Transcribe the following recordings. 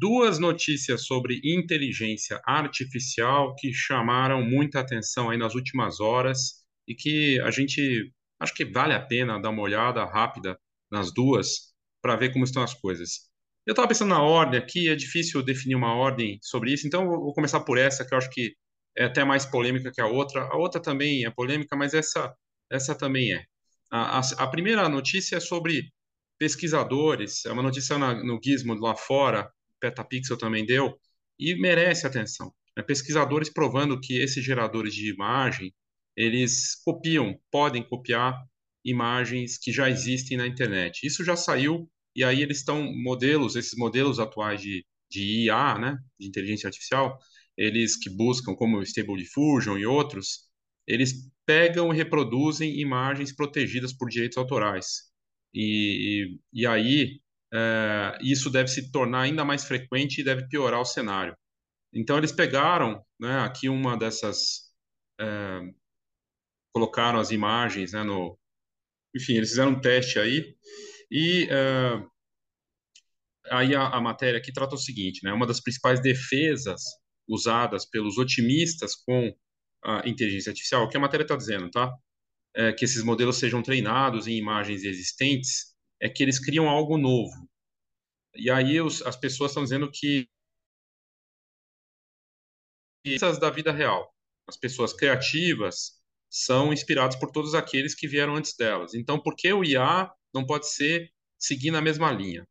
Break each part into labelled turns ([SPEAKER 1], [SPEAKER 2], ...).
[SPEAKER 1] duas notícias sobre inteligência artificial que chamaram muita atenção aí nas últimas horas e que a gente acho que vale a pena dar uma olhada rápida nas duas para ver como estão as coisas. Eu estava pensando na ordem aqui, é difícil definir uma ordem sobre isso, então eu vou começar por essa, que eu acho que é até mais polêmica que a outra. A outra também é polêmica, mas essa, essa também é. A, a, a primeira notícia é sobre pesquisadores, é uma notícia na, no Gizmo lá fora, Petapixel também deu, e merece atenção. É, pesquisadores provando que esses geradores de imagem, eles copiam, podem copiar imagens que já existem na internet. Isso já saiu, e aí eles estão, modelos, esses modelos atuais de, de IA, né, de inteligência artificial, eles que buscam, como o Stable Diffusion e outros, eles pegam e reproduzem imagens protegidas por direitos autorais. E, e, e aí, é, isso deve se tornar ainda mais frequente e deve piorar o cenário. Então, eles pegaram, né, aqui uma dessas, é, colocaram as imagens, né, no, enfim, eles fizeram um teste aí, e é, aí a, a, matéria aqui trata o seguinte, né, uma das principais defesas usadas pelos otimistas com a inteligência artificial, o que a matéria está dizendo, tá? É, que esses modelos sejam treinados em imagens existentes, é que eles criam algo novo. E aí os, as pessoas estão dizendo que essas da vida real, as pessoas criativas são inspiradas por todos aqueles que vieram antes delas. Então, por que o IA não pode ser seguir na mesma linha?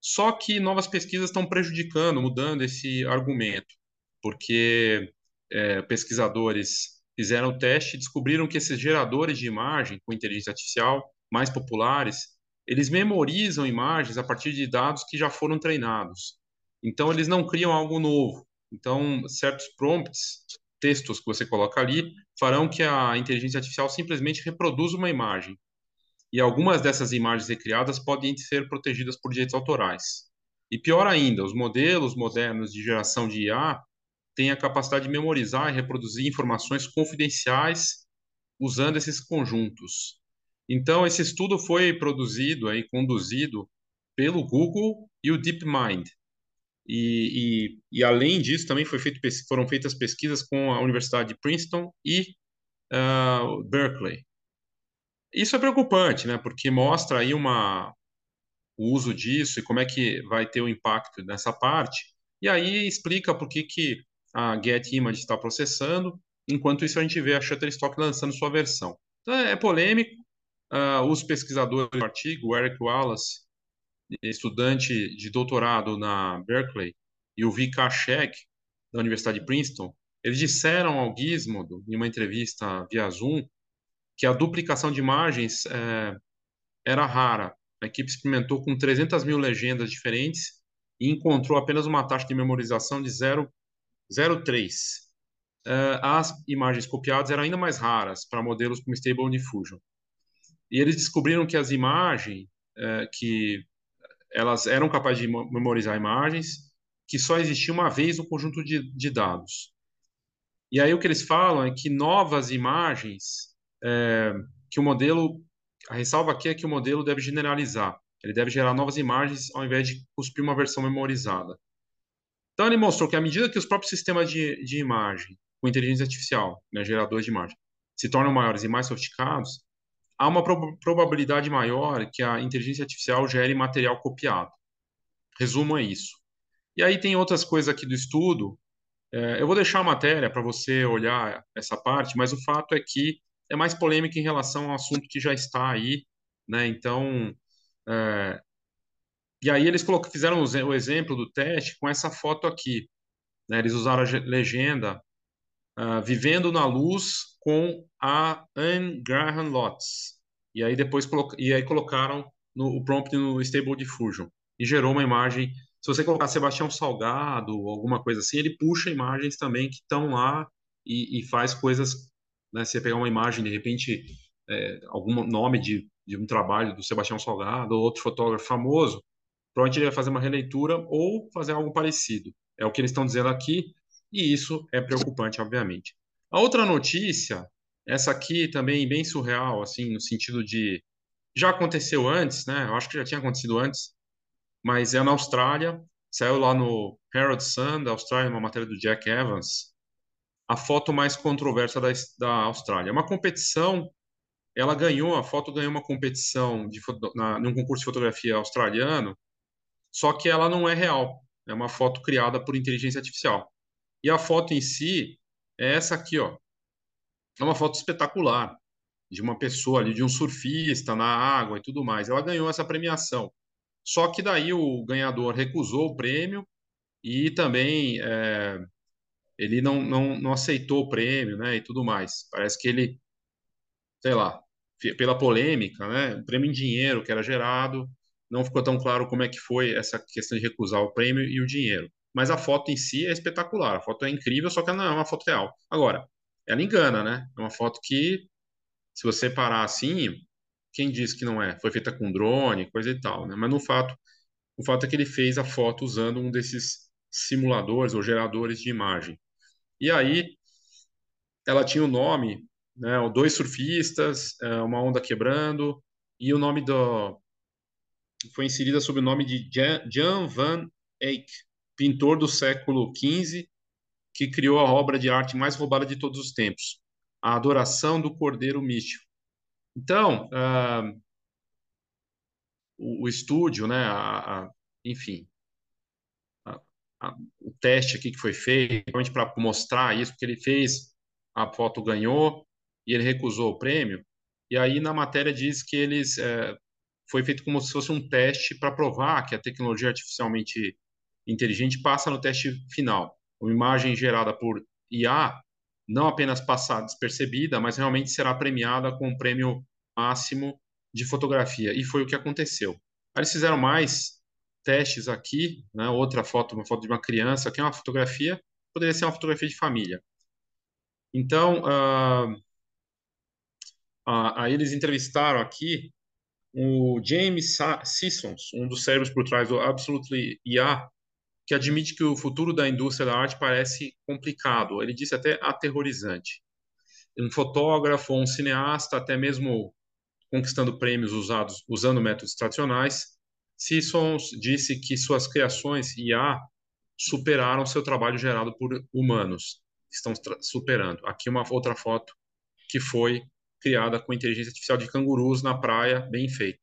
[SPEAKER 1] Só que novas pesquisas estão prejudicando, mudando esse argumento porque é, pesquisadores fizeram o teste e descobriram que esses geradores de imagem com inteligência artificial mais populares, eles memorizam imagens a partir de dados que já foram treinados. Então, eles não criam algo novo. Então, certos prompts, textos que você coloca ali, farão que a inteligência artificial simplesmente reproduza uma imagem. E algumas dessas imagens recriadas podem ser protegidas por direitos autorais. E pior ainda, os modelos modernos de geração de IA tem a capacidade de memorizar e reproduzir informações confidenciais usando esses conjuntos. Então, esse estudo foi produzido e conduzido pelo Google e o DeepMind. E, e, e além disso, também feito, foram feitas pesquisas com a Universidade de Princeton e uh, Berkeley. Isso é preocupante, né? Porque mostra aí uma, o uso disso e como é que vai ter o um impacto nessa parte. E aí explica por que, que a Image está processando, enquanto isso a gente vê a Shutterstock lançando sua versão. Então é polêmico, uh, os pesquisadores do artigo, Eric Wallace, estudante de doutorado na Berkeley, e o Vika Shek, da Universidade de Princeton, eles disseram ao Gizmodo, em uma entrevista via Zoom, que a duplicação de imagens é, era rara. A equipe experimentou com 300 mil legendas diferentes e encontrou apenas uma taxa de memorização de 0 03. Uh, eh, as imagens copiadas eram ainda mais raras para modelos como Stable Diffusion. E eles descobriram que as imagens, uh, que elas eram capazes de memorizar imagens, que só existia uma vez no conjunto de, de dados. E aí o que eles falam é que novas imagens, é, que o modelo, a ressalva aqui é que o modelo deve generalizar, ele deve gerar novas imagens ao invés de cuspir uma versão memorizada. Então, ele mostrou que à medida que os próprios sistemas de, de imagem, com inteligência artificial, né, geradores de imagem, se tornam maiores e mais sofisticados, há uma pro probabilidade maior que a inteligência artificial gere material copiado. Resumo é isso. E aí tem outras coisas aqui do estudo. É, eu vou deixar a matéria para você olhar essa parte, mas o fato é que é mais polêmica em relação ao assunto que já está aí, né? Então, é, e aí eles fizeram o exemplo do teste com essa foto aqui. Né? Eles usaram a legenda uh, Vivendo na Luz com a Anne Graham Lotz. E aí depois e aí colocaram no, o prompt no Stable Diffusion. E gerou uma imagem. Se você colocar Sebastião Salgado ou alguma coisa assim, ele puxa imagens também que estão lá e, e, faz coisas. Né? Se você pegar uma imagem, de repente, é, algum nome de, de um trabalho do Sebastião Salgado ou outro fotógrafo famoso, provavelmente ele vai fazer uma releitura ou fazer algo parecido. É o que eles estão dizendo aqui, e isso é preocupante, obviamente. A outra notícia, essa aqui também bem surreal, assim, no sentido de já aconteceu antes, né? Eu acho que já tinha acontecido antes, mas é na Austrália. saiu lá no Herald Sun da Austrália, uma matéria do Jack Evans, a foto mais controversa da, da Austrália. É uma competição, ela ganhou, a foto ganhou uma competição de, na, num concurso de fotografia australiano, só que ela não é real. É uma foto criada por inteligência artificial. E a foto em si é essa aqui, ó. É uma foto espetacular de uma pessoa ali, de um surfista na água e tudo mais. Ela ganhou essa premiação. Só que daí o ganhador recusou o prêmio e também é, ele não, não, não aceitou o prêmio, né, e tudo mais. Parece que ele, sei lá, pela polêmica, né, o prêmio em dinheiro que era gerado, não ficou tão claro como é que foi essa questão de recusar o prêmio e o dinheiro. Mas a foto em si é espetacular, a foto é incrível, só que ela não é uma foto real. Agora, ela engana, né? É uma foto que, se você parar assim, quem disse que não é? Foi feita com drone, coisa e tal, né? Mas no fato, o fato é que ele fez a foto usando um desses simuladores ou geradores de imagem. E aí, ela tinha o nome, né? Dois surfistas, é, uma onda quebrando, e o nome do, foi inserida sob o nome de Jan van Eyck, pintor do século XV, que criou a obra de arte mais roubada de todos os tempos, A Adoração do Cordeiro Místico. Então, uh, o, o, estúdio, né, a, a, enfim, a, o teste aqui que foi feito, realmente para mostrar isso, porque ele fez, a foto ganhou e ele recusou o prêmio, e aí na matéria diz que eles é, foi feito como se fosse um teste para provar que a tecnologia artificialmente inteligente passa no teste final. Uma imagem gerada por IA não apenas passar despercebida, mas realmente será premiada com um prêmio máximo de fotografia. E foi o que aconteceu. Aí eles fizeram mais testes aqui, né? outra foto, uma foto de uma criança, que é uma fotografia, poderia ser uma fotografia de família. Então, uh, uh, aí eles entrevistaram aqui o James Sissons, um dos cérebros por trás do Absolutely IA, que admite que o futuro da indústria da arte parece complicado. Ele disse até aterrorizante. Um fotógrafo, um cineasta, até mesmo conquistando prêmios usados usando métodos tradicionais, Sissons disse que suas criações IA superaram seu trabalho gerado por humanos. Estão superando. Aqui uma outra foto que foi criada com inteligência artificial de cangurus na praia, bem feito.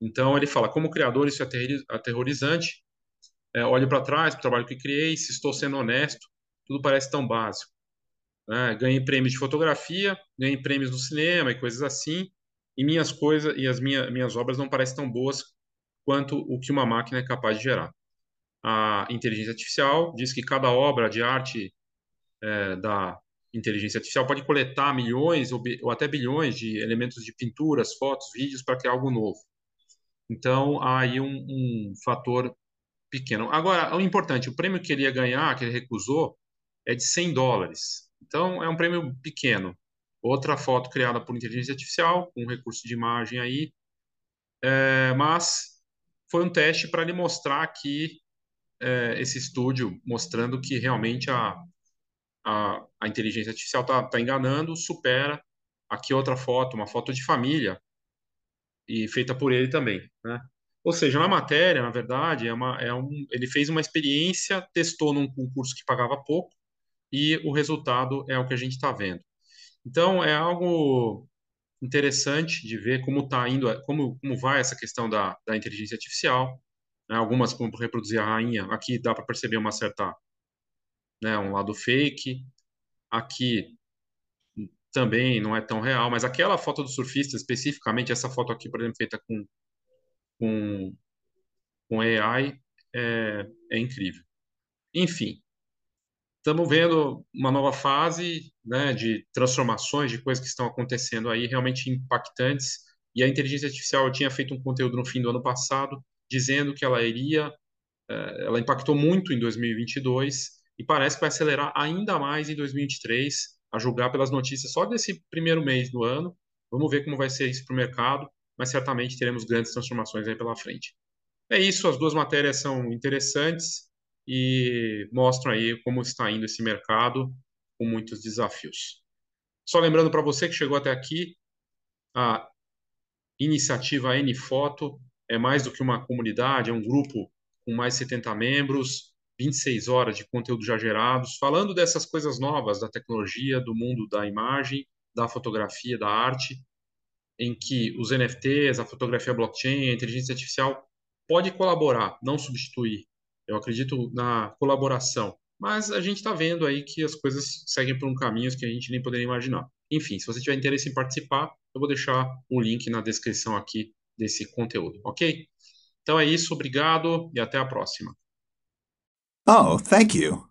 [SPEAKER 1] Então ele fala, como criador isso é aterrorizante. É, olho para trás, para o trabalho que criei, se estou sendo honesto, tudo parece tão básico. Né? Ganhei prêmios de fotografia, ganhei prêmios no cinema e coisas assim, e minhas coisas e as minha, minhas obras não parecem tão boas quanto o que uma máquina é capaz de gerar. A inteligência artificial diz que cada obra de arte é, da inteligência artificial pode coletar milhões ou, ou, até bilhões de elementos de pinturas, fotos, vídeos para criar algo novo. Então, há aí um, um, fator pequeno. Agora, o importante, o prêmio que ele ia ganhar, que ele recusou, é de 100 dólares. Então, é um prêmio pequeno. Outra foto criada por inteligência artificial, com um recurso de imagem aí, é, mas foi um teste para ele mostrar que é, esse estúdio, mostrando que realmente a, a, a inteligência artificial está tá enganando, supera. Aqui outra foto, uma foto de família, e feita por ele também, né? Ou seja, na matéria, na verdade, é uma, é um, ele fez uma experiência, testou num concurso que pagava pouco, e o resultado é o que a gente está vendo. Então, é algo interessante de ver como está indo, como, como vai essa questão da, da inteligência artificial. Né? Algumas, como reproduzir a rainha, aqui dá para perceber uma certa né, um lado fake. Aqui também não é tão real, mas aquela foto do surfista, especificamente essa foto aqui, por exemplo, feita com, com, com AI, é, é incrível. Enfim, estamos vendo uma nova fase né, de transformações, de coisas que estão acontecendo aí, realmente impactantes. E a inteligência artificial tinha feito um conteúdo no fim do ano passado, dizendo que ela iria, é, ela impactou muito em 2022 e parece que vai acelerar ainda mais em 2023, a julgar pelas notícias só desse primeiro mês do ano. Vamos ver como vai ser isso para o mercado, mas certamente teremos grandes transformações aí pela frente. É isso, as duas matérias são interessantes e mostram aí como está indo esse mercado com muitos desafios. Só lembrando para você que chegou até aqui, a iniciativa N Foto é mais do que uma comunidade, é um grupo com mais 70 membros, 26 horas de conteúdo já gerados, falando dessas coisas novas da tecnologia, do mundo da imagem, da fotografia, da arte, em que os NFTs, a fotografia blockchain, a inteligência artificial pode colaborar, não substituir. Eu acredito na colaboração, mas a gente está vendo aí que as coisas seguem por um caminho que a gente nem poderia imaginar. Enfim, se você tiver interesse em participar, eu vou deixar o link na descrição aqui desse conteúdo, ok? Então é isso, obrigado e até a próxima.
[SPEAKER 2] Oh, thank you.